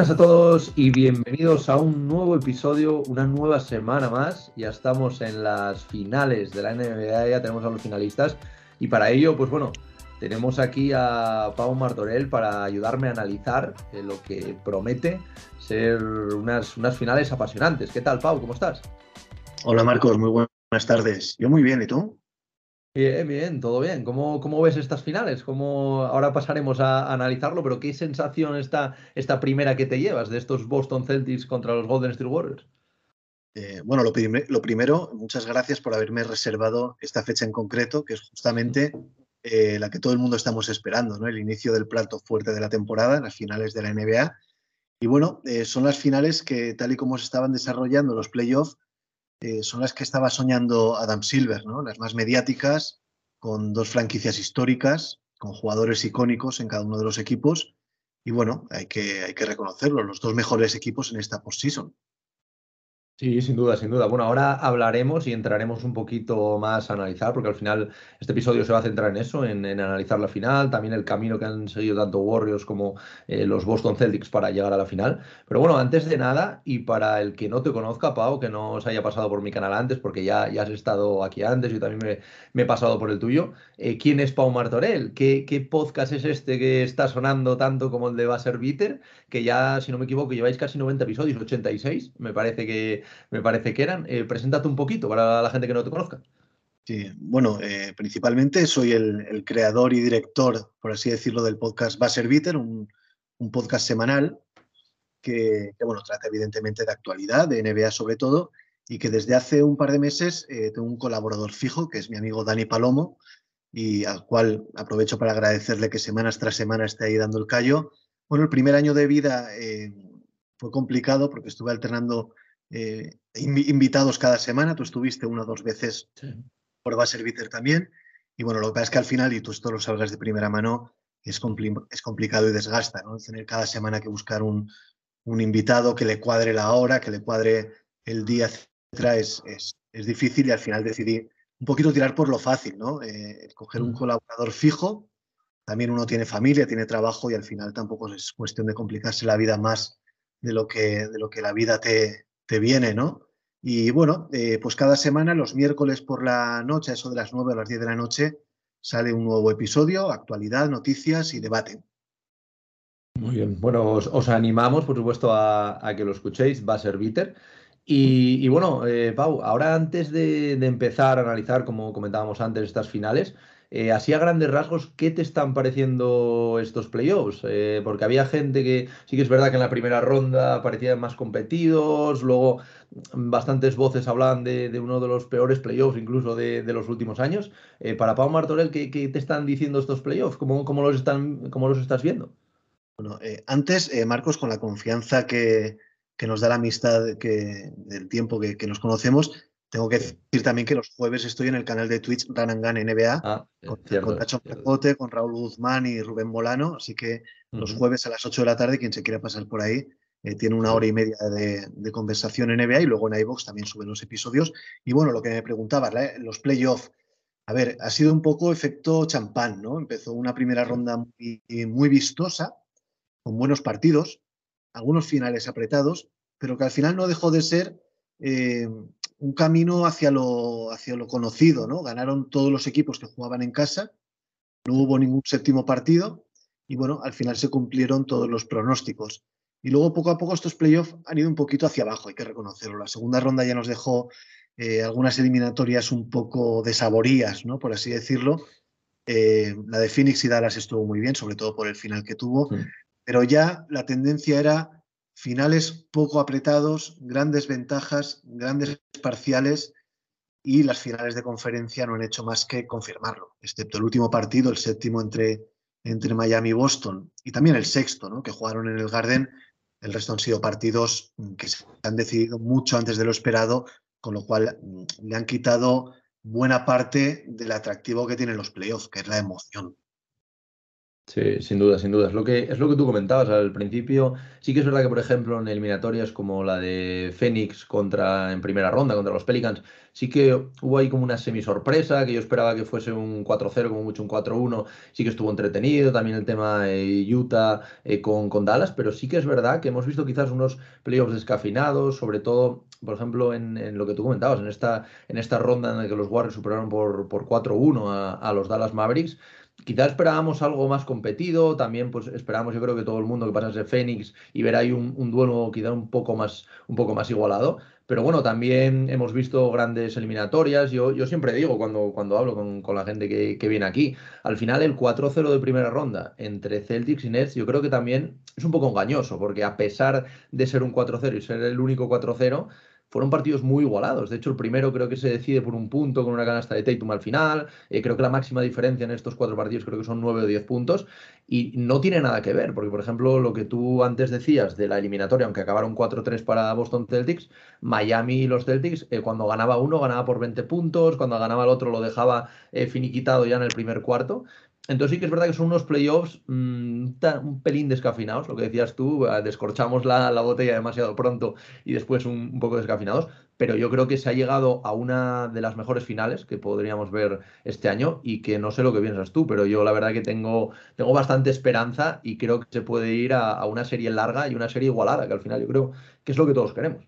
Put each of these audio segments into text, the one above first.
Buenas a todos y bienvenidos a un nuevo episodio, una nueva semana más. Ya estamos en las finales de la NBA, ya tenemos a los finalistas y para ello, pues bueno, tenemos aquí a Pau Martorell para ayudarme a analizar eh, lo que promete ser unas, unas finales apasionantes. ¿Qué tal, Pau? ¿Cómo estás? Hola, Marcos. Muy buenas tardes. Yo muy bien, ¿y tú? Bien, bien, todo bien. ¿Cómo, cómo ves estas finales? ¿Cómo, ahora pasaremos a, analizarlo, pero ¿qué sensación está esta primera que te llevas de estos Boston Celtics contra los Golden State Warriors? Eh, bueno, lo, lo, primero, muchas gracias por haberme reservado esta fecha en concreto, que es justamente eh, la que todo el mundo estamos esperando, ¿no? El inicio del plato fuerte de la temporada, las finales de la NBA. Y bueno, eh, son las finales que, tal y como se estaban desarrollando los playoffs, eh, son las que estaba soñando Adam Silver, ¿no? Las más mediáticas, con dos franquicias históricas, con jugadores icónicos en cada uno de los equipos. Y bueno, hay que, hay que reconocerlo, los dos mejores equipos en esta postseason. Sí, sin duda, sin duda. Bueno, ahora hablaremos y entraremos un poquito más a analizar, porque al final este episodio se va a centrar en eso, en, analizar la final, también el camino que han seguido tanto Warriors como eh, los Boston Celtics para llegar a la final. Pero bueno, antes de nada, y para el que no te conozca, Pau, que no se haya pasado por mi canal antes, porque ya, ya has estado aquí antes, yo también me, he pasado por el tuyo, eh, ¿quién es Pau Martorell? ¿Qué, ¿Qué, podcast es este que está sonando tanto como el de Basser Bitter? Que ya, si no me equivoco, lleváis casi 90 episodios, 86, me parece que me parece que eran. Eh, preséntate un poquito para la gente que no te conozca. Sí, bueno, eh, principalmente soy el, creador y director, por así decirlo, del podcast Basser Bitter, un, podcast semanal que, bueno, trata evidentemente de actualidad, de NBA sobre todo, y que desde hace un par de meses eh, tengo un colaborador fijo, que es mi amigo Dani Palomo, y al cual aprovecho para agradecerle que semanas tras semana esté ahí dando el callo. Bueno, el primer año de vida fue complicado porque estuve alternando eh, invitados cada semana. Tú estuviste una o dos veces por Base Serviter también. Y bueno, lo que pasa es que al final, y tú esto lo salgas de primera mano, es, es complicado y desgasta, ¿no? Tener cada semana que buscar un, un, invitado que le cuadre la hora, que le cuadre el día, etcétera, es, es, es difícil y al final decidí un poquito tirar por lo fácil, ¿no? Eh, coger un mm. colaborador fijo. También uno tiene familia, tiene trabajo y al final tampoco es cuestión de complicarse la vida más de lo que, de lo que la vida te, te viene, ¿no? Y bueno, eh, pues cada semana, los miércoles por la noche, eso de las 9 a las 10 de la noche, sale un nuevo episodio, actualidad, noticias y debate. Muy bien. Bueno, os, animamos, por supuesto, a, que lo escuchéis. Va a ser Bitter. Y, bueno, eh, Pau, ahora antes de, empezar a analizar, como comentábamos antes, estas finales, eh, así a grandes rasgos, ¿qué te están pareciendo estos playoffs? Eh, porque había gente que sí que es verdad que en la primera ronda parecían más competidos, luego bastantes voces hablaban de, uno de los peores playoffs incluso de, los últimos años. Eh, para Pau Martorell, ¿qué, te están diciendo estos playoffs? ¿Cómo, los, están, cómo los estás viendo? Bueno, antes, Marcos, con la confianza que, nos da la amistad que, del tiempo que nos conocemos, tengo que decir también que los jueves estoy en el canal de Twitch Run NBA ah, con, con Tacho con Raúl Guzmán y Rubén Molano. Así que los jueves a las 8 de la tarde, quien se quiera pasar por ahí, eh, tiene una hora y media de, conversación en NBA y luego en iVox también suben los episodios. Y bueno, lo que me preguntaba, los playoffs. A ver, ha sido un poco efecto champán, ¿no? Empezó una primera ronda muy, muy vistosa, con buenos partidos, algunos finales apretados, pero que al final no dejó de ser eh, un camino hacia lo, hacia lo conocido, ¿no? Ganaron todos los equipos que jugaban en casa, no hubo ningún séptimo partido y bueno, al final se cumplieron todos los pronósticos. Y luego poco a poco estos playoffs han ido un poquito hacia abajo, hay que reconocerlo. La segunda ronda ya nos dejó eh, algunas eliminatorias un poco desaborías, ¿no? Por así decirlo. Eh, la de Phoenix y Dallas estuvo muy bien, sobre todo por el final que tuvo, pero ya la tendencia era finales poco apretados, grandes ventajas, grandes parciales y las finales de conferencia no han hecho más que confirmarlo, excepto el último partido, el séptimo entre, entre Miami y Boston, y también el sexto, ¿no? que jugaron en el Garden. El resto han sido partidos que se han decidido mucho antes de lo esperado, con lo cual mm, le han quitado buena parte del atractivo que tienen los playoffs, que es la emoción. Sí, sin duda, sin duda. Es lo que, es lo que tú comentabas al principio. Sí que es verdad que, por ejemplo, en eliminatorias como la de Phoenix contra, en primera ronda contra los Pelicans, sí que hubo ahí como una semisorpresa, que yo esperaba que fuese un 4-0, como mucho un 4-1. Sí que estuvo entretenido. También el tema de Utah eh, con, con Dallas, pero sí que es verdad que hemos visto quizás unos playoffs descafinados, sobre todo, por ejemplo, en, lo que tú comentabas, en esta, en esta ronda en la que los Warriors superaron por, por 4-1 a, a los Dallas Mavericks quizás esperábamos algo más competido, también pues esperábamos yo creo que todo el mundo que pasase Fénix y ver ahí un, duelo quizá un poco más, un poco más igualado. Pero bueno, también hemos visto grandes eliminatorias. Yo, yo siempre digo cuando, cuando hablo con, la gente que, que, viene aquí, al final el 4-0 de primera ronda entre Celtics y Nets, yo creo que también es un poco engañoso, porque a pesar de ser un 4-0 y ser el único 4-0, fueron partidos muy igualados. De hecho, el primero creo que se decide por un punto con una canasta de Tatum al final. Eh, creo que la máxima diferencia en estos cuatro partidos creo que son nueve o diez puntos. Y no tiene nada que ver, porque por ejemplo, lo que tú antes decías de la eliminatoria, aunque acabaron 4-3 para Boston Celtics, Miami y los Celtics, eh, cuando ganaba uno ganaba por 20 puntos, cuando ganaba el otro lo dejaba eh, finiquitado ya en el primer cuarto. Entonces sí que es verdad que son unos playoffs mm, un pelín descafinados, lo que decías tú, eh, descorchamos la, botella demasiado pronto y después un, poco descafinados, pero yo creo que se ha llegado a una de las mejores finales que podríamos ver este año y que no sé lo que piensas tú, pero yo la verdad que tengo, tengo bastante esperanza y creo que se puede ir a, una serie larga y una serie igualada, que al final yo creo que es lo que todos queremos.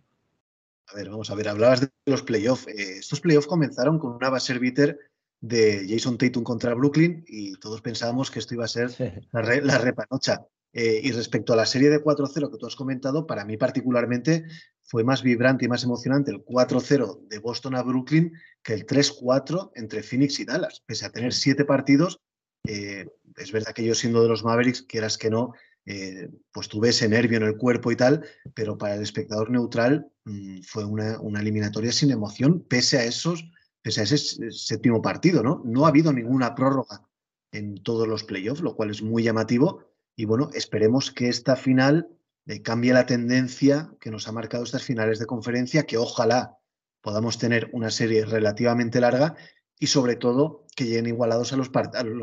A ver, vamos a ver, hablabas de los playoffs. Eh, estos playoffs comenzaron con una base bitter de Jason Tatum contra Brooklyn y todos pensábamos que esto iba a ser la, repanocha. Eh, y respecto a la serie de 4-0 que tú has comentado, para mí particularmente fue más vibrante y más emocionante el 4-0 de Boston a Brooklyn que el 3-4 entre Phoenix y Dallas. Pese a tener siete partidos, eh, es verdad que yo siendo de los Mavericks, quieras que no, eh, pues tuve ese nervio en el cuerpo y tal, pero para el espectador neutral mm, fue una, una eliminatoria sin emoción, pese a esos pese a ese séptimo partido, ¿no? No ha habido ninguna prórroga en todos los playoffs, lo cual es muy llamativo. Y bueno, esperemos que esta final eh, cambie la tendencia que nos ha marcado estas finales de conferencia, que ojalá podamos tener una serie relativamente larga y sobre todo que lleguen igualados a los,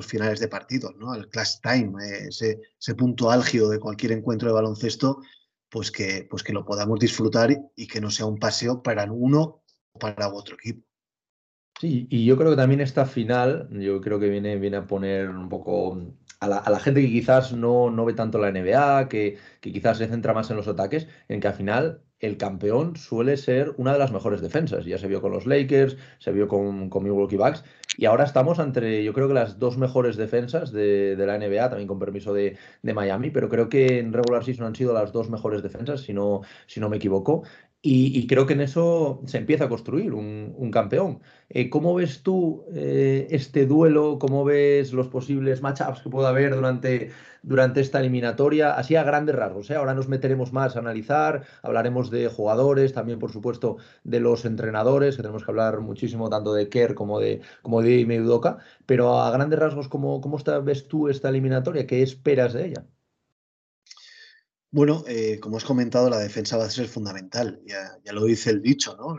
finales de partido, ¿no? Al clash time, eh, ese, ese, punto álgido de cualquier encuentro de baloncesto, pues que, pues que lo podamos disfrutar y que no sea un paseo para uno o para otro equipo. Sí, y yo creo que también esta final, yo creo que viene, viene a poner un poco a la, gente que quizás no, no, ve tanto la NBA, que, que, quizás se centra más en los ataques, en que al final el campeón suele ser una de las mejores defensas. Ya se vio con los Lakers, se vio con, con Milwaukee Bucks, y ahora estamos entre, yo creo que las dos mejores defensas de, de la NBA, también con permiso de, de, Miami, pero creo que en regular season han sido las dos mejores defensas, si no, si no me equivoco. Y, creo que en eso se empieza a construir un, campeón. Eh, ¿Cómo ves tú eh, este duelo? ¿Cómo ves los posibles matchups que pueda haber durante, durante esta eliminatoria? Así a grandes rasgos. ¿eh? Ahora nos meteremos más a analizar, hablaremos de jugadores, también por supuesto de los entrenadores, que tenemos que hablar muchísimo tanto de Kerr como de, como de Udoka. Pero a grandes rasgos, ¿cómo, cómo ves tú esta eliminatoria? ¿Qué esperas de ella? Bueno, eh, como has comentado, la defensa va a ser fundamental. Ya, lo dice el dicho, ¿no?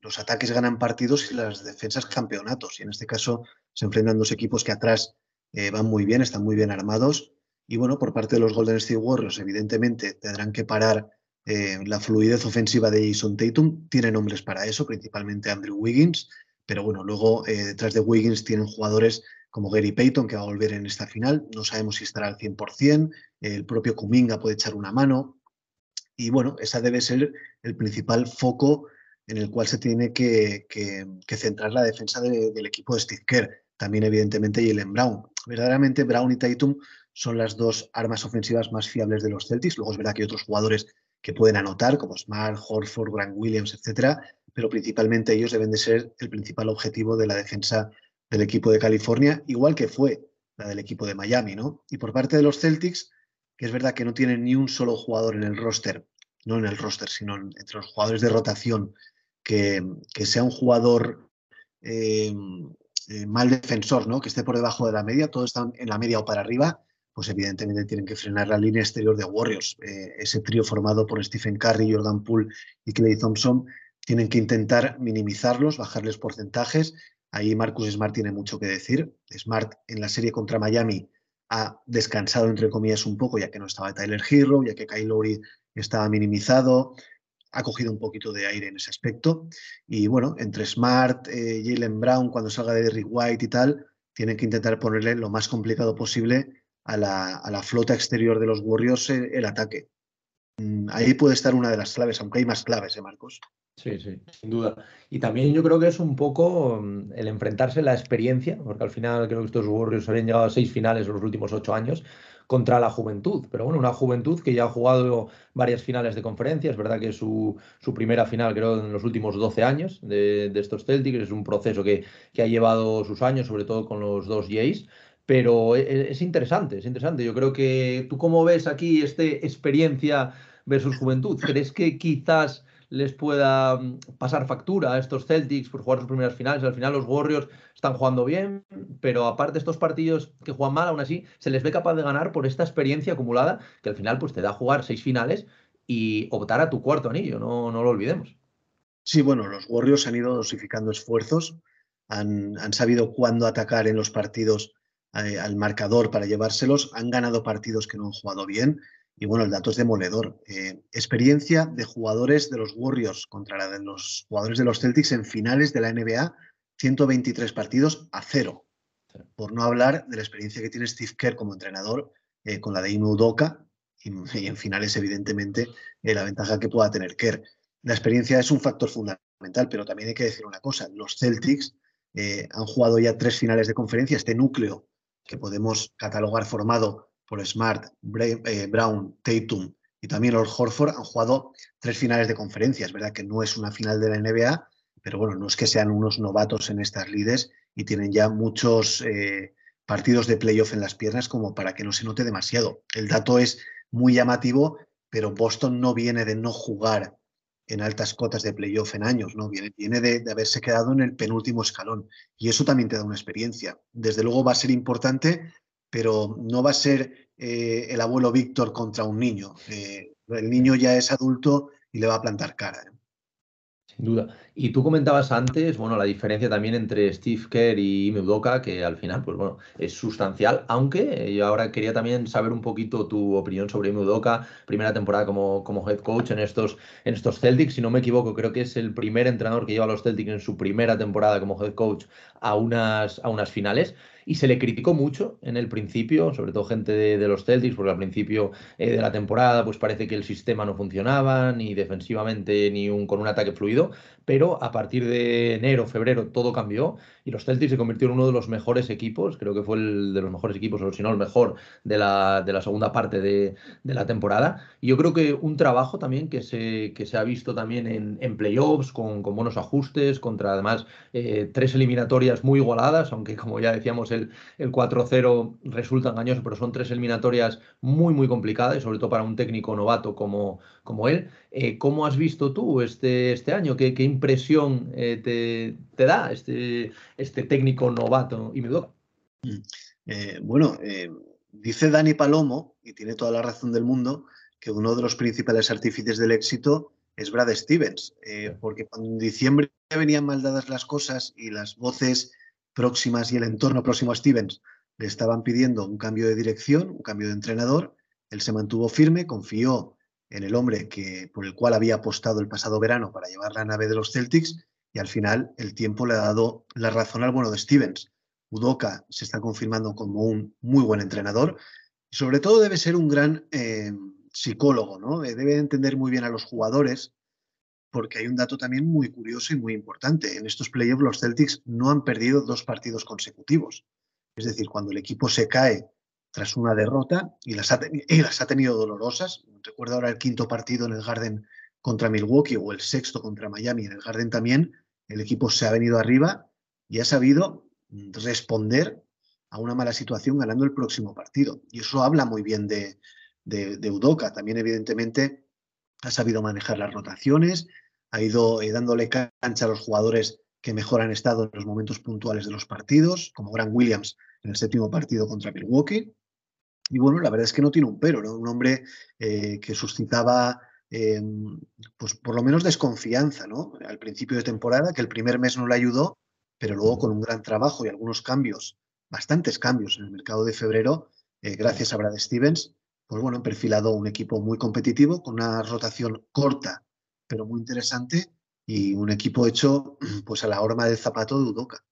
los ataques ganan partidos y las defensas campeonatos. Y en este caso se enfrentan dos equipos que atrás eh, van muy bien, están muy bien armados. Y bueno, por parte de los Golden State Warriors, evidentemente tendrán que parar eh, la fluidez ofensiva de Jason Tatum. Tiene nombres para eso, principalmente Andrew Wiggins. Pero bueno, luego detrás de Wiggins tienen jugadores como Gary Payton, que va a volver en esta final. No sabemos si estará al 100%. El propio Kuminga puede echar una mano. Y bueno, esa debe ser el principal foco en el cual se tiene que, centrar la defensa del equipo de Steve Kerr. También, evidentemente, Jalen Brown. Verdaderamente, Brown y Tatum son las dos armas ofensivas más fiables de los Celtics. Luego es verdad que hay otros jugadores que pueden anotar, como Smart, Horford, Grant Williams, etcétera, pero principalmente ellos deben de ser el principal objetivo de la defensa del equipo de California, igual que fue la del equipo de Miami, ¿no? Y por parte de los Celtics, que es verdad que no tienen ni un solo jugador en el roster, no en el roster, sino entre los jugadores de rotación, que, sea un jugador eh, eh, mal defensor, ¿no? Que esté por debajo de la media, todos están en la media o para arriba, pues evidentemente tienen que frenar la línea exterior de Warriors. Eh, ese trío formado por Stephen Curry, Jordan Poole y Clay Thompson tienen que intentar minimizarlos, bajarles porcentajes Ahí Marcus Smart tiene mucho que decir. Smart en la serie contra Miami ha descansado, entre comillas, un poco, ya que no estaba Tyler Hero, ya que Kyle Lowry estaba minimizado, ha cogido un poquito de aire en ese aspecto. Y bueno, entre Smart, eh, Jalen Brown, cuando salga de Derrick White y tal, tienen que intentar ponerle lo más complicado posible a la, flota exterior de los Warriors el, el ataque. Mm, ahí puede estar una de las claves, aunque hay más claves, ¿eh, Marcos? Sí, sí, sin duda. Y también yo creo que es un poco mm, el enfrentarse la experiencia, porque al final creo que estos Warriors habían llegado a seis finales en los últimos ocho años contra la juventud. Pero bueno, una juventud que ya ha jugado varias finales de conferencia. Es verdad que es su, su primera final, creo, en los últimos 12 años de, estos Celtics. Es un proceso que, que, ha llevado sus años, sobre todo con los dos Jays. Pero e, e, es, interesante, es interesante. Yo creo que tú, ¿cómo ves aquí este experiencia versus juventud? ¿Crees que quizás les pueda mm, pasar factura a estos Celtics por jugar sus primeras finales. Al final los Warriors están jugando bien, pero aparte estos partidos que juegan mal, aún así se les ve capaz de ganar por esta experiencia acumulada que al final pues te da jugar seis finales y optar a tu cuarto anillo, no, no lo olvidemos. Sí, bueno, los Warriors han ido dosificando esfuerzos, han, sabido cuándo atacar en los partidos eh, al marcador para llevárselos, han ganado partidos que no han jugado bien y bueno, el dato es demoledor. Eh, experiencia de jugadores de los Warriors contra la de los jugadores de los Celtics en finales de la NBA, 123 partidos a cero. Por no hablar de la experiencia que tiene Steve Kerr como entrenador eh, con la de Ime Udoka y, en finales, evidentemente, eh, la ventaja que pueda tener Kerr. La experiencia es un factor fundamental, pero también hay que decir una cosa. Los Celtics han jugado ya tres finales de conferencia. Este núcleo que podemos catalogar formado por Smart, eh, Brown, Tatum y también Lord Horford han jugado tres finales de conferencia. Es verdad que no es una final de la NBA, pero bueno, no es que sean unos novatos en estas lides y tienen ya muchos eh, partidos de playoff en las piernas como para que no se note demasiado. El dato es muy llamativo, pero Boston no viene de no jugar en altas cotas de playoff en años, ¿no? Viene, viene de, de, haberse quedado en el penúltimo escalón. Y eso también te da una experiencia. Desde luego va a ser importante pero no va a ser eh, el abuelo Víctor contra un niño. Eh, el niño ya es adulto y le va a plantar cara. ¿eh? Sin duda. Y tú comentabas antes, bueno, la diferencia también entre Steve Kerr y Udoka, que al final, pues bueno, es sustancial, aunque yo ahora quería también saber un poquito tu opinión sobre Udoka, primera temporada como, como head coach en estos, en estos Celtics, si no me equivoco, creo que es el primer entrenador que lleva a los Celtics en su primera temporada como head coach a unas, a unas finales. Y se le criticó mucho en el principio, sobre todo gente de, los Celtics, porque al principio eh, de la temporada pues parece que el sistema no funcionaba, ni defensivamente, ni con un ataque fluido, pero a partir de enero, febrero, todo cambió y los Celtics se convirtieron en uno de los mejores equipos, creo que fue el de los mejores equipos, o si no el mejor de la, de la segunda parte de, la temporada. Y yo creo que un trabajo también que se, que se ha visto también en, en playoffs, con, con, buenos ajustes, contra además eh, tres eliminatorias muy igualadas, aunque como ya decíamos el, el 4-0 resulta engañoso, pero son tres eliminatorias muy, muy complicadas, sobre todo para un técnico novato como, como él. Eh, ¿Cómo has visto tú este, este año? ¿Qué, qué impresión eh, te, te, da este, este técnico novato y me eh, bueno, dice Dani Palomo, y tiene toda la razón del mundo, que uno de los principales artífices del éxito es Brad Stevens, porque cuando en diciembre venían mal dadas las cosas y las voces próximas y el entorno próximo a Stevens le estaban pidiendo un cambio de dirección, un cambio de entrenador, él se mantuvo firme, confió en el hombre que, por el cual había apostado el pasado verano para llevar la nave de los Celtics y al final el tiempo le ha dado la razón al bueno de Stevens. Udoka se está confirmando como un muy buen entrenador y sobre todo debe ser un gran eh, psicólogo, ¿no? Eh, debe entender muy bien a los jugadores porque hay un dato también muy curioso y muy importante. En estos playoffs los Celtics no han perdido dos partidos consecutivos. Es decir, cuando el equipo se cae tras una derrota y las ha, y las ha tenido dolorosas. Recuerdo ahora el quinto partido en el Garden contra Milwaukee o el sexto contra Miami en el Garden también. El equipo se ha venido arriba y ha sabido responder a una mala situación ganando el próximo partido. Y eso habla muy bien de, de, Udoka. También, evidentemente, ha sabido manejar las rotaciones, ha ido eh, dándole cancha a los jugadores que mejor han estado en los momentos puntuales de los partidos, como Grant Williams en el séptimo partido contra Milwaukee. Y bueno, la verdad es que no tiene un pero, ¿no? Un hombre eh, que suscitaba, eh, pues por lo menos desconfianza, ¿no? Al principio de temporada, que el primer mes no le ayudó, pero luego con un gran trabajo y algunos cambios, bastantes cambios en el mercado de febrero, gracias a Brad Stevens, pues bueno, han perfilado un equipo muy competitivo, con una rotación corta, pero muy interesante, y un equipo hecho pues a la horma del zapato de Udoca.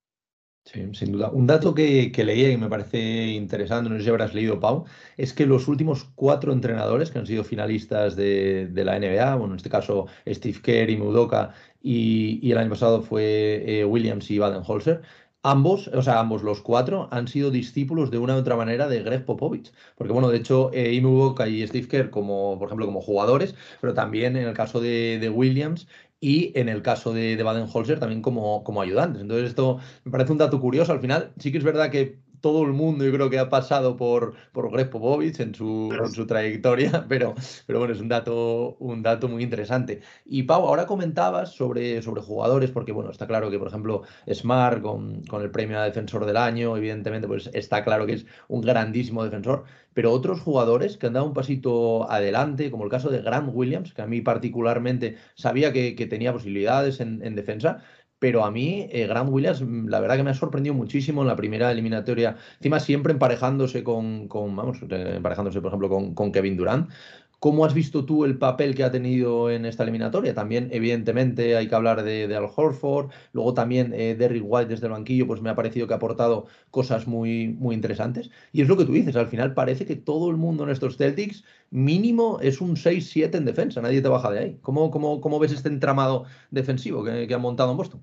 Sí, sin duda. Un dato que, que leía y me parece interesante, no sé si habrás leído, Pau, es que los últimos cuatro entrenadores que han sido finalistas de, la NBA, bueno, en este caso Steve Kerr y Mudoka, y, el año pasado fue eh, Williams y Baden-Holzer, ambos, o sea, ambos los cuatro han sido discípulos de una u otra manera de Greg Popovich. Porque, bueno, de hecho, eh, y Steve Kerr, como, por ejemplo, como jugadores, pero también en el caso de, de Williams y en el caso de, de Baden-Holzer también como, como ayudantes. Entonces, esto me parece un dato curioso. Al final, sí que es verdad que todo el mundo yo creo que ha pasado por, por Greg Popovich en su, en su trayectoria, pero, pero bueno, es un dato, un dato muy interesante. Y Pau, ahora comentabas sobre, sobre jugadores, porque bueno, está claro que por ejemplo Smart con, con el premio a defensor del año, evidentemente pues está claro que es un grandísimo defensor, pero otros jugadores que han dado un pasito adelante, como el caso de Grant Williams, que a mí particularmente sabía que, que tenía posibilidades en, en defensa, pero a mí eh, Grant Williams mm, la verdad que me ha sorprendido muchísimo en la primera eliminatoria, encima siempre emparejándose con, vamos, eh, emparejándose por ejemplo con, con Kevin Durant. ¿Cómo has visto tú el papel que ha tenido en esta eliminatoria? También, evidentemente, hay que hablar de, Al Horford. Luego también eh, Derrick White desde el banquillo, pues me ha parecido que ha aportado cosas muy, muy interesantes. Y es lo que tú dices, al final parece que todo el mundo en estos Celtics mínimo es un 6-7 en defensa, nadie te baja de ahí. ¿Cómo, cómo, cómo ves este entramado defensivo que, que han montado en Boston?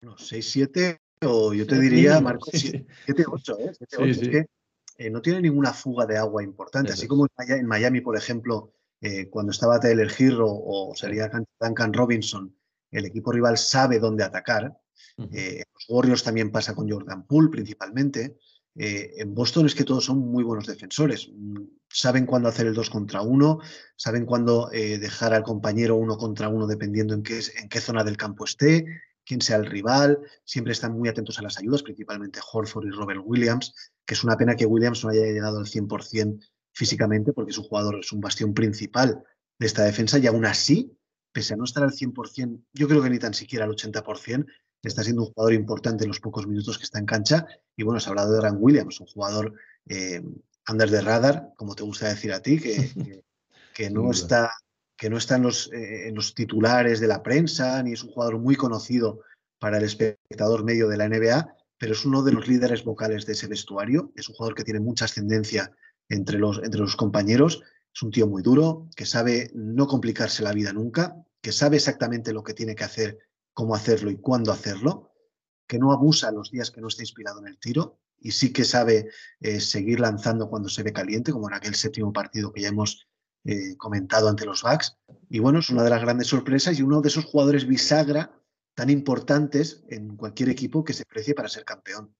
Bueno, 6-7 o yo te diría, Marco, 7-8, ¿eh? es que eh, no tiene ninguna fuga de agua importante. Así como en Miami, por ejemplo, eh, cuando estaba Taylor Hero o sería Duncan Robinson, el equipo rival sabe dónde atacar. Eh, los Warriors también pasa con Jordan Poole principalmente. en Boston es que todos son muy buenos defensores. Mm, saben cuándo hacer el 2 contra 1, saben cuándo dejar al compañero uno contra uno dependiendo en qué, en qué zona del campo esté, quién sea el rival, siempre están muy atentos a las ayudas, principalmente Horford y Robert Williams, que es una pena que Williams no haya llegado al 100% físicamente, porque es un jugador, es un bastión principal de esta defensa, y aún así, pese a no estar al 100%, yo creo que ni tan siquiera al 80%, está siendo un jugador importante en los pocos minutos que está en cancha. Y bueno, se ha hablado de Grant Williams, un jugador eh, under the radar, como te gusta decir a ti, que, que no está que no está eh, en los, titulares de la prensa, ni es un jugador muy conocido para el espectador medio de la NBA, pero es uno de los líderes vocales de ese vestuario. Es un jugador que tiene mucha ascendencia entre los, entre los compañeros. Es un tío muy duro, que sabe no complicarse la vida nunca, que sabe exactamente lo que tiene que hacer, cómo hacerlo y cuándo hacerlo, que no abusa los días que no está inspirado en el tiro y sí que sabe eh, seguir lanzando cuando se ve caliente, como en aquel séptimo partido que ya hemos eh, comentado ante los Bucks. Y bueno, es una de las grandes sorpresas y uno de esos jugadores bisagra tan importantes en cualquier equipo que se precie para ser campeón.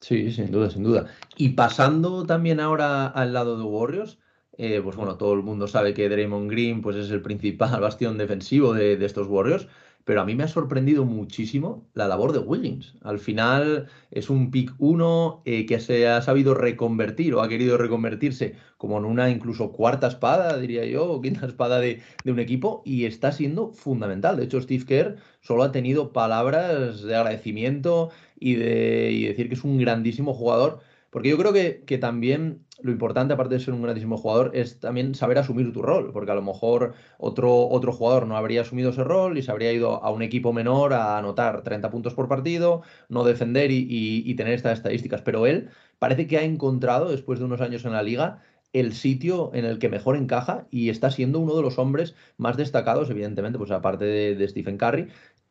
Sí, sin duda, sin duda. Y pasando también ahora al lado de Warriors, eh, pues bueno, todo el mundo sabe que Draymond Green pues es el principal bastión defensivo de, de estos Warriors, pero a mí me ha sorprendido muchísimo la labor de Williams. Al final es un pick 1 eh, que se ha sabido reconvertir o ha querido reconvertirse como en una incluso cuarta espada, diría yo, o quinta espada de, un equipo y está siendo fundamental. De hecho, Steve Kerr solo ha tenido palabras de agradecimiento y de y decir que es un grandísimo jugador porque yo creo que, que, también lo importante, aparte de ser un grandísimo jugador, es también saber asumir tu rol, porque a lo mejor otro, otro jugador no habría asumido ese rol y se habría ido a un equipo menor a anotar 30 puntos por partido, no defender y, y tener estas estadísticas. Pero él parece que ha encontrado, después de unos años en la liga, el sitio en el que mejor encaja y está siendo uno de los hombres más destacados, evidentemente, pues aparte de, Stephen Curry,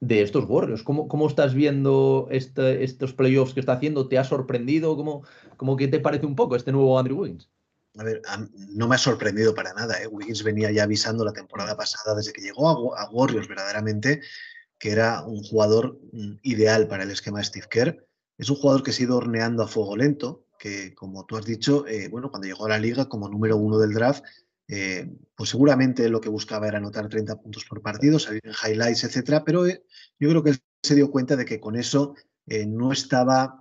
de estos Warriors. ¿Cómo, cómo estás viendo este, estos playoffs que está haciendo? ¿Te ha sorprendido? ¿Cómo, cómo que te parece un poco este nuevo Andrew Wiggins? A ver, no me ha sorprendido para nada. ¿eh? Wiggins venía ya avisando la temporada pasada, desde que llegó a, Warriors verdaderamente, que era un jugador mm, ideal para el esquema de Steve Kerr. Es un jugador que se ha ido horneando a fuego lento, que como tú has dicho, eh, bueno, cuando llegó a la liga como número uno del draft, eh, pues seguramente lo que buscaba era anotar 30 puntos por partido, salir en highlights, etcétera, pero eh, yo creo que se dio cuenta de que con eso no estaba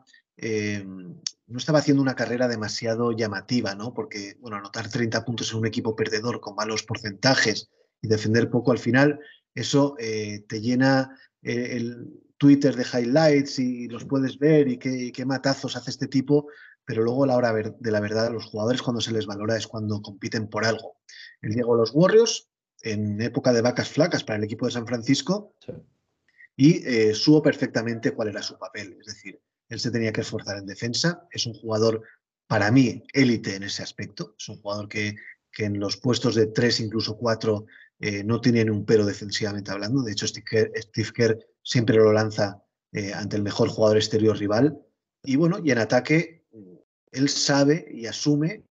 no estaba haciendo una carrera demasiado llamativa, ¿no? Porque, bueno, anotar 30 puntos en un equipo perdedor con malos porcentajes y defender poco al final, eso te llena el Twitter de highlights y los puedes ver y qué, qué matazos hace este tipo, pero luego a la hora de la verdad, los jugadores cuando se les valora es cuando compiten por algo. Llegó a los Warriors en época de vacas flacas para el equipo de San Francisco y eh, supo perfectamente cuál era su papel. Es decir, él se tenía que esforzar en defensa. Es un jugador, para mí, élite en ese aspecto. Es un jugador que, que en los puestos de tres, incluso cuatro, eh, no tiene un pero defensivamente hablando. De hecho, Steve Kerr, siempre lo lanza eh, ante el mejor jugador exterior rival. Y bueno, y en ataque, él sabe y asume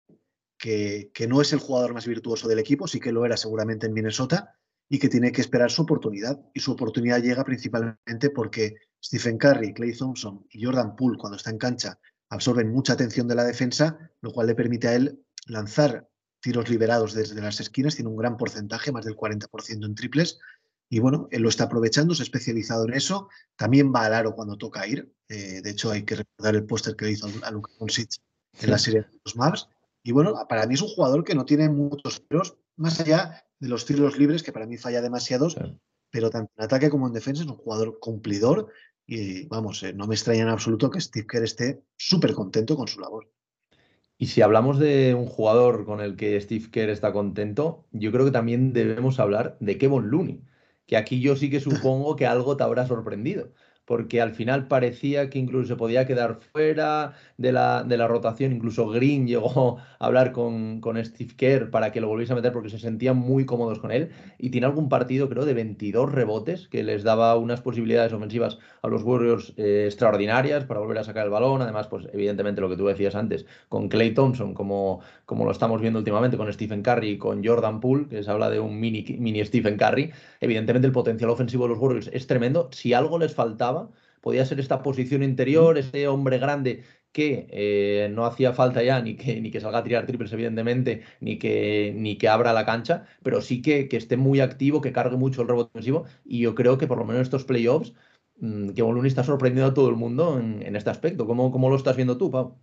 que, que, no es el jugador más virtuoso del equipo, sí que lo era seguramente en Minnesota, y que tiene que esperar su oportunidad. Y su oportunidad llega principalmente porque Stephen Curry, Clay Thompson y Jordan Poole, cuando está en cancha, absorben mucha atención de la defensa, lo cual le permite a él lanzar tiros liberados desde las esquinas, tiene un gran porcentaje, más del 40% en triples. Y bueno, él lo está aprovechando, se ha especializado en eso. También va al aro cuando toca ir. Eh, de hecho, hay que recordar el póster que le hizo a Luka Doncic en la serie de los Maps. Y bueno, para mí es un jugador que no tiene muchos tiros, más allá de los tiros libres, que para mí falla demasiados, pero tanto en ataque como en defensa es un jugador cumplidor y vamos, eh, no me extraña en absoluto que Steve Kerr esté súper contento con su labor. Y si hablamos de un jugador con el que Steve Kerr está contento, yo creo que también debemos hablar de Kevin Looney, que aquí yo sí que supongo que algo te habrá sorprendido porque al final parecía que incluso se podía quedar fuera de la, de la rotación. Incluso Green llegó a hablar con, con, Steve Kerr para que lo volviese a meter porque se sentían muy cómodos con él. Y tiene algún partido, creo, de 22 rebotes que les daba unas posibilidades ofensivas a los Warriors eh, extraordinarias para volver a sacar el balón. Además, pues evidentemente lo que tú decías antes, con Clay Thompson, como, como lo estamos viendo últimamente, con Stephen Curry y con Jordan Poole, que se habla de un mini, mini Stephen Curry. Evidentemente el potencial ofensivo de los Warriors es tremendo. Si algo les faltaba, podía ser esta posición interior, ese hombre grande que eh, no hacía falta ya ni que, ni que salga a tirar triples, evidentemente, ni que, ni que abra la cancha, pero sí que, que esté muy activo, que cargue mucho el rebote ofensivo. Y yo creo que por lo menos estos playoffs, mmm, que Boluni está sorprendiendo a todo el mundo en, este aspecto. ¿Cómo, ¿Cómo, lo estás viendo tú, Pau?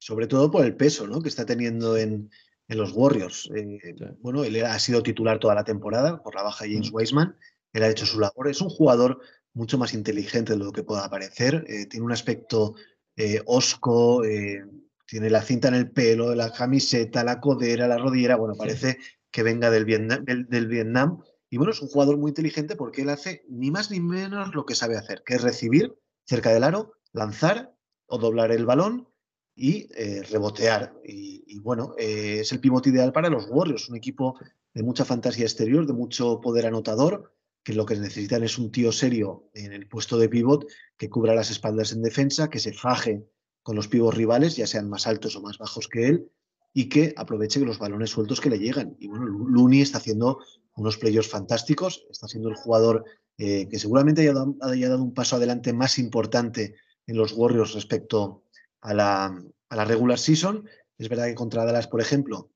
Sobre todo por el peso ¿no? que está teniendo en, en los Warriors. Eh, bueno, él ha sido titular toda la temporada por la baja James mm. Wiseman él ha hecho su labor. Es un jugador mucho más inteligente de lo que pueda parecer. Eh, tiene un aspecto eh, osco, eh, tiene la cinta en el pelo, la camiseta, la codera, la rodillera. Bueno, parece que venga del Vietnam, del, Vietnam. Y bueno, es un jugador muy inteligente porque él hace ni más ni menos lo que sabe hacer, que es recibir cerca del aro, lanzar o doblar el balón y rebotear. Y, y bueno, es el pivote ideal para los Warriors, un equipo de mucha fantasía exterior, de mucho poder anotador, que lo que necesitan es un tío serio en el puesto de pivot que cubra las espaldas en defensa, que se faje con los pivos rivales, ya sean más altos o más bajos que él, y que aproveche los balones sueltos que le llegan. Y bueno, Looney está haciendo unos playoffs fantásticos, está siendo el jugador eh, que seguramente haya dado, dado, un paso adelante más importante en los Warriors respecto a la, a la regular season. Es verdad que contra Dallas, por ejemplo,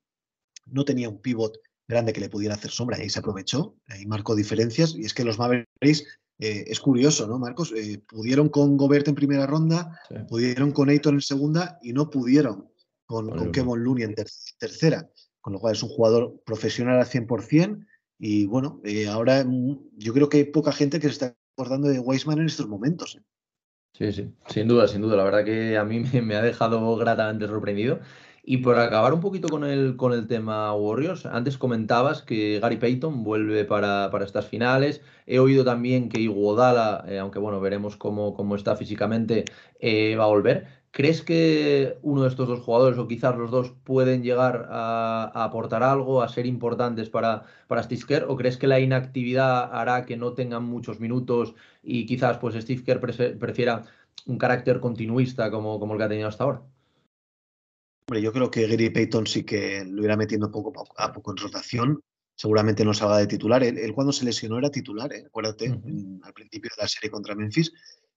no tenía un pivot grande que le pudiera hacer sombra y ahí se aprovechó, ahí marcó diferencias. Y es que los Mavericks, eh, es curioso, ¿no, Marcos? Eh, pudieron con Gobert en primera ronda, pudieron con Ayton en segunda y no pudieron con, con Kevin Looney en tercera. Con lo cual es un jugador profesional al 100%. Y bueno, eh, ahora mm, yo creo que hay poca gente que se está acordando de Weisman en estos momentos. Sí, sí, sin duda, sin duda. La verdad que a mí me ha dejado gratamente sorprendido. Y por acabar un poquito con el, con el tema Warriors, antes comentabas que Gary Payton vuelve para, para estas finales. He oído también que Iguodala, eh, aunque bueno, veremos cómo, cómo está físicamente, eh, va a volver. ¿Crees que uno de estos dos jugadores, o quizás los dos, pueden llegar a, aportar algo, a ser importantes para, para Kerr? ¿O crees que la inactividad hará que no tengan muchos minutos y quizás pues Steve Kerr prefiera un carácter continuista como, como el que ha tenido hasta ahora? Hombre, yo creo que Gary Payton sí que lo irá metiendo poco a poco en rotación. Seguramente no salga de titular. Él, cuando se lesionó era titular, ¿eh? acuérdate, al principio de la serie contra Memphis.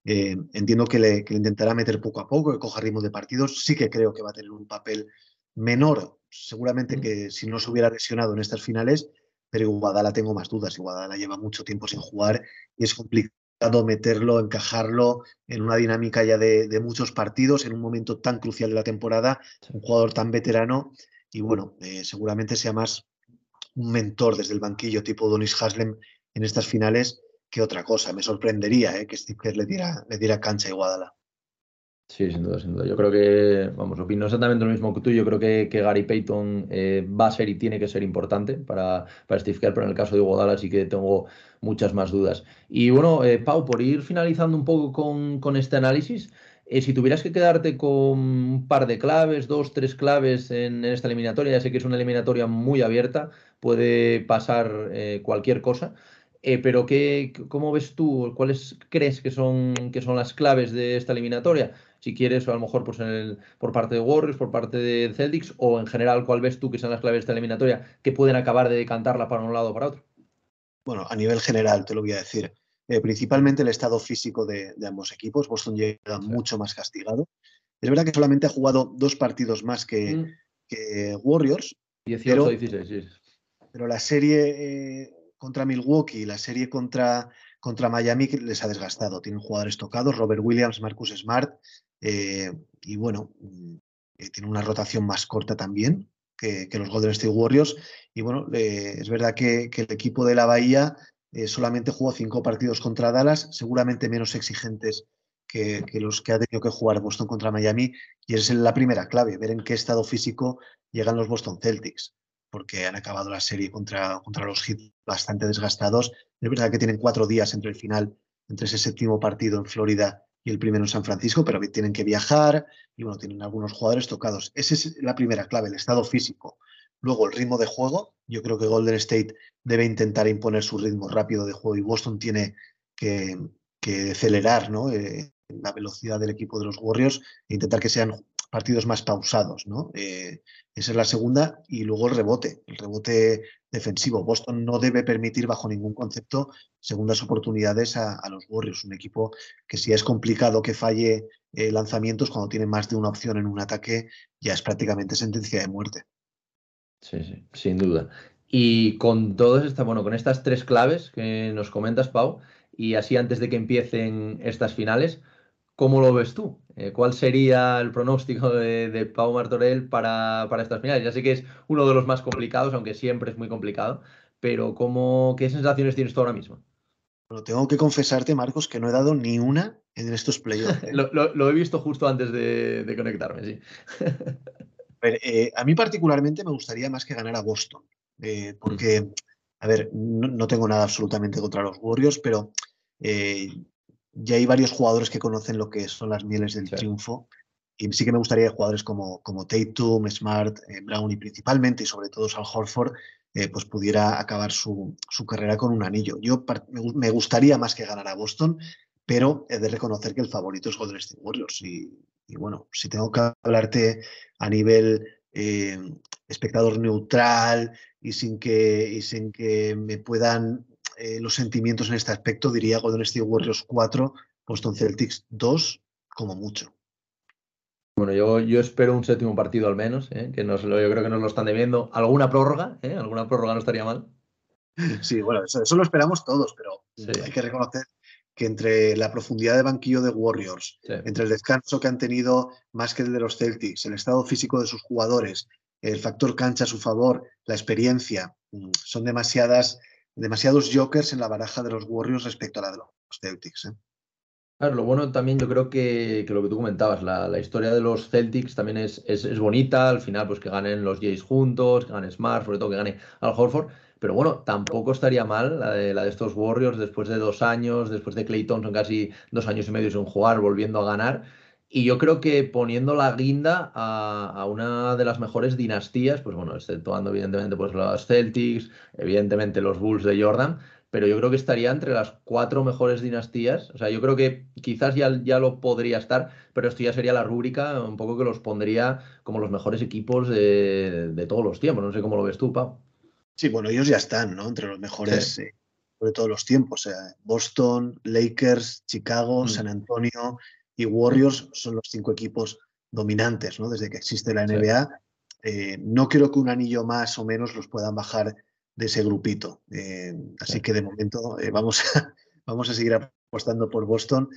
Eh, entiendo que le, intentará meter poco a poco, que coja ritmo de partidos. Sí que creo que va a tener un papel menor, seguramente que si no se hubiera lesionado en estas finales, pero Guadala tengo más dudas. Guadala lleva mucho tiempo sin jugar y es complicado meterlo, encajarlo en una dinámica ya de, muchos partidos, en un momento tan crucial de la temporada, un jugador tan veterano y bueno, eh, seguramente sea más un mentor desde el banquillo tipo Donis Haslem en estas finales que otra cosa. Me sorprendería eh, que Steve Kerr le diera, le diera cancha a Guadala. Sí, sin duda, sin duda. Yo creo que, vamos, opino exactamente lo mismo que tú. Yo creo que, Gary Payton eh, va a ser y tiene que ser importante para, para Steve Kerr, pero en el caso de Iguodala sí que tengo muchas más dudas. Y bueno, eh, Pau, por ir finalizando un poco con, este análisis, eh, si tuvieras que quedarte con un par de claves, dos, tres claves en, esta eliminatoria, ya sé que es una eliminatoria muy abierta, puede pasar cualquier cosa. pero ¿qué, ¿cómo ves tú? ¿Cuáles crees que son, que son las claves de esta eliminatoria? Si quieres, o a lo mejor pues el, por parte de Warriors, por parte de Celtics, o en general, ¿cuál ves tú que son las claves de esta eliminatoria que pueden acabar de decantarla para un lado o para otro? Bueno, a nivel general te lo voy a decir. Eh, principalmente el estado físico de, ambos equipos. Boston llega mucho más castigado. Es verdad que solamente ha jugado dos partidos más que, mm. Warriors. 18 16, sí. Pero la serie eh, contra Milwaukee, la serie contra, contra Miami les ha desgastado. Tienen jugadores tocados, Robert Williams, Marcus Smart, eh, y bueno, mm, eh, tiene una rotación más corta también que, los Golden State Warriors. Y bueno, es verdad que, el equipo de la Bahía eh, solamente jugó cinco partidos contra Dallas, seguramente menos exigentes que, los que ha tenido que jugar Boston contra Miami. Y esa es la primera clave, ver en qué estado físico llegan los Boston Celtics, porque han acabado la serie contra, contra los Heat bastante desgastados. Es verdad que tienen cuatro días entre el final, entre ese séptimo partido en Florida y el primero en San Francisco, pero tienen que viajar y bueno, tienen algunos jugadores tocados. Esa es la primera clave, el estado físico. Luego el ritmo de juego. Yo creo que Golden State debe intentar imponer su ritmo rápido de juego y Boston tiene que, acelerar ¿no? Eh, la velocidad del equipo de los Warriors e intentar que sean partidos más pausados. ¿no? Eh, esa es la segunda. Y luego el rebote, el rebote defensivo. Boston no debe permitir bajo ningún concepto segundas oportunidades a, los Warriors, un equipo que si es complicado que falle eh, lanzamientos cuando tiene más de una opción en un ataque, ya es prácticamente sentencia de muerte. Sí, sí, sin duda. Y con todas estas, bueno, con estas tres claves que nos comentas, Pau, y así antes de que empiecen estas finales, ¿cómo lo ves tú? Eh, ¿Cuál sería el pronóstico de, Pau Martorell para, para, estas finales? Ya sé que es uno de los más complicados, aunque siempre es muy complicado, pero ¿cómo, ¿qué sensaciones tienes tú ahora mismo? Bueno, tengo que confesarte, Marcos, que no he dado ni una en estos playoffs. ¿eh? lo, he visto justo antes de, conectarme, sí. Eh, a, mí particularmente me gustaría más que ganar a Boston, porque, mm. a ver, no, tengo nada absolutamente contra los Warriors, pero ya hay varios jugadores que conocen lo que son las mieles del triunfo. Y sí que me gustaría jugadores como, como Tatum, Smart, eh, Brown y principalmente, y sobre todo Sal Horford, eh, pues pudiera acabar su, carrera con un anillo. Yo me gustaría más que ganar a Boston, pero he de reconocer que el favorito es Golden State Warriors. Y, bueno, si tengo que hablarte a nivel eh, espectador neutral y sin que, y sin que me puedan eh, los sentimientos en este aspecto, diría Golden State Warriors 4, Boston Celtics 2, como mucho. Bueno, yo, yo espero un séptimo partido al menos, ¿eh? que nos lo, yo creo que nos lo están debiendo. ¿Alguna prórroga? ¿eh? ¿Alguna prórroga no estaría mal? Sí, bueno, eso, lo esperamos todos, pero hay que reconocer que entre la profundidad de banquillo de Warriors, entre el descanso que han tenido más que el de los Celtics, el estado físico de sus jugadores, el factor cancha a su favor, la experiencia, mm, son demasiadas demasiados jokers en la baraja de los Warriors respecto a la de los Celtics. ¿eh? Claro, lo bueno también yo creo que, lo que tú comentabas, la, historia de los Celtics también es, es, bonita, al final pues que ganen los Jays juntos, que gane Smart, sobre todo que gane Al Horford, pero bueno, tampoco estaría mal la de, la de estos Warriors después de dos años, después de Clay Thompson casi dos años y medio sin jugar, volviendo a ganar, y yo creo que poniendo la guinda a, una de las mejores dinastías, pues bueno, exceptuando evidentemente pues los Celtics, evidentemente los Bulls de Jordan, pero yo creo que estaría entre las cuatro mejores dinastías. O sea, yo creo que quizás ya, ya lo podría estar, pero esto ya sería la rúbrica un poco que los pondría como los mejores equipos de, todos los tiempos. No sé cómo lo ves tú, Pau. Sí, bueno, ellos ya están, ¿no? Entre los mejores eh, de todos los tiempos. Sea, Boston, Lakers, Chicago, mm. San Antonio, y Warriors son los cinco equipos dominantes ¿no? desde que existe la NBA. Eh, no creo que un anillo más o menos los puedan bajar de ese grupito. Eh, así que de momento eh, vamos, a, vamos a seguir apostando por Boston.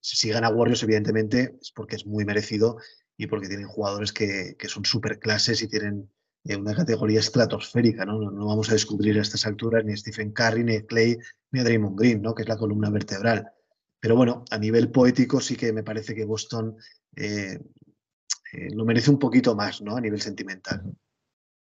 Si gana Warriors, evidentemente, es porque es muy merecido y porque tienen jugadores que, son súper clases y tienen una categoría estratosférica. ¿no? ¿no? vamos a descubrir a estas alturas ni a Stephen Curry, ni a Clay, ni a Draymond Green, ¿no? que es la columna vertebral Pero bueno, a nivel poético sí que me parece que Boston eh, eh, lo merece un poquito más, ¿no? A nivel sentimental.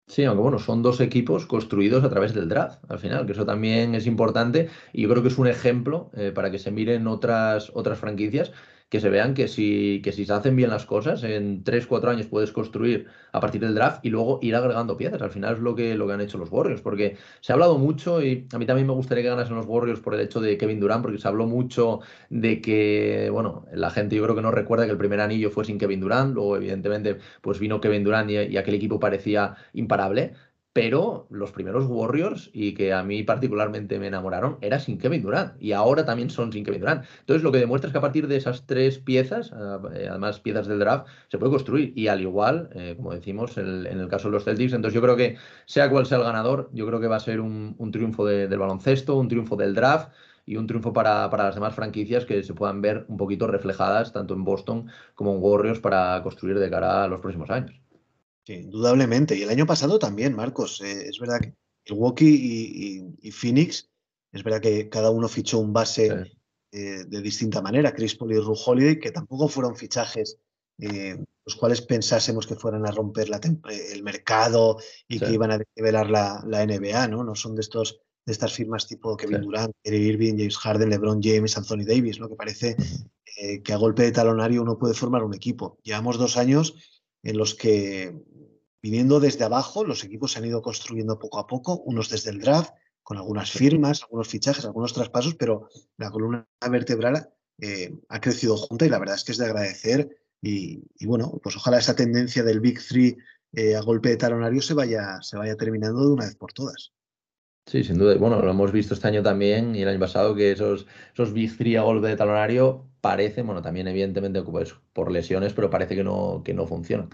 Sí, aunque bueno, son dos equipos construidos a través del draft, al final, que eso también es importante y yo creo que es un ejemplo eh, para que se miren otras, otras franquicias que se vean que si, que si se hacen bien las cosas, en 3, 4 años puedes construir a partir del draft y luego ir agregando piezas. Al final es lo que, lo que han hecho los Warriors, porque se ha hablado mucho y a mí también me gustaría que ganasen los Warriors por el hecho de Kevin Durant, porque se habló mucho de que, bueno, la gente yo creo que no recuerda que el primer anillo fue sin Kevin Durant, luego evidentemente pues vino Kevin Durant y aquel equipo parecía imparable pero los primeros Warriors, y que a mí particularmente me enamoraron, era sin Kevin Durant, y ahora también son sin Kevin Durant. Entonces, lo que demuestra es que a partir de esas tres piezas, eh, además piezas del draft, se puede construir, y al igual, eh, como decimos, en el caso de los Celtics, entonces yo creo que, sea cual sea el ganador, yo creo que va a ser un, triunfo del baloncesto, un triunfo del draft, y un triunfo para, para, las demás franquicias que se puedan ver un poquito reflejadas tanto en Boston como en Warriors para construir de cara a los próximos años. Sí, indudablemente. Y el año pasado también, Marcos. Eh, es verdad que Milwaukee y, Phoenix, es verdad que cada uno fichó un base eh, de distinta manera. Chris Paul y Ru Holiday, que tampoco fueron fichajes eh, los cuales pensásemos que fueran a romper el mercado y que iban a develar la, la, NBA, ¿no? No son de estos de estas firmas tipo Kevin Durant, Kyrie Irving, James Harden, LeBron James, Anthony Davis, lo que parece que a golpe de talonario uno puede formar un equipo. Llevamos dos años en los que viniendo desde abajo, los equipos se han ido construyendo poco a poco, unos desde el draft, con algunas firmas, algunos fichajes, algunos traspasos, pero la columna vertebral eh, ha crecido junta y la verdad es que es de agradecer. Y, bueno, pues ojalá esa tendencia del Big Three eh, a golpe de talonario se vaya, se vaya terminando de una vez por todas. Sí, sin duda. Bueno, lo hemos visto este año también y el año pasado que esos, esos Big Three a golpe de talonario parecen, bueno, también evidentemente pues, por lesiones, pero parece que no, que no funcionan.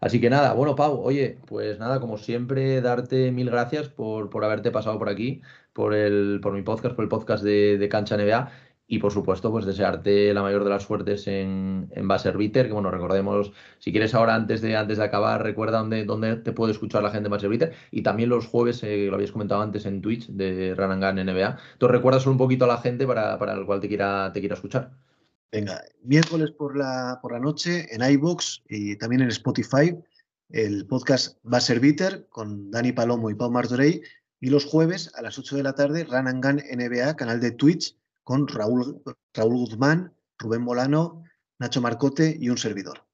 Así que nada, bueno, Pau, oye, pues nada, como siempre, darte mil gracias por, por haberte pasado por aquí, por, el, por mi podcast, por el podcast de, de Cancha NBA. Y por supuesto, pues desearte la mayor de las suertes en, en Bitter, que bueno, recordemos, si quieres ahora antes de, antes de acabar, recuerda dónde, dónde te puede escuchar la gente en Bitter. Y también los jueves, eh, lo habías comentado antes en Twitch de Ranangan NBA. Entonces recuerdas un poquito a la gente para, para el cual te quiera, te quiera escuchar. Venga, miércoles por la, por la noche en iBox y también en Spotify. El podcast va a ser Bitter con Dani Palomo y Pau Martorey. Y los jueves a las 8 de la tarde, Run and Gun NBA, canal de Twitch, con Raúl, Raúl Guzmán, Rubén Molano, Nacho Marcote y un servidor.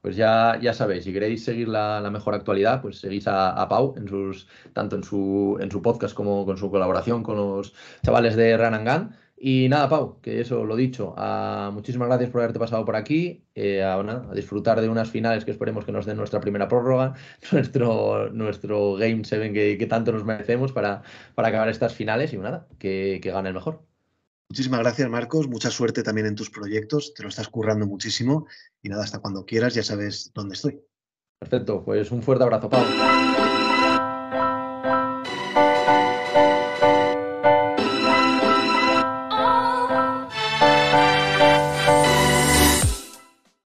Pues ya, ya sabéis, si queréis seguir la, mejor actualidad, pues seguís a, Pau en sus, tanto en su, en su podcast como con su colaboración con los chavales de Run and Gun. Y nada, Pau, que eso lo dicho. muchísimas gracias por haberte pasado por aquí. Eh, a, disfrutar de unas finales que esperemos que nos den nuestra primera prórroga, nuestro, nuestro Game 7 que, tanto nos merecemos para, para acabar estas finales y nada, que, que gane el mejor. Muchísimas gracias, Marcos. Mucha suerte también en tus proyectos. Te lo estás currando muchísimo. Y nada, hasta cuando quieras, ya sabes dónde estoy. Perfecto, pues un fuerte abrazo, Pau.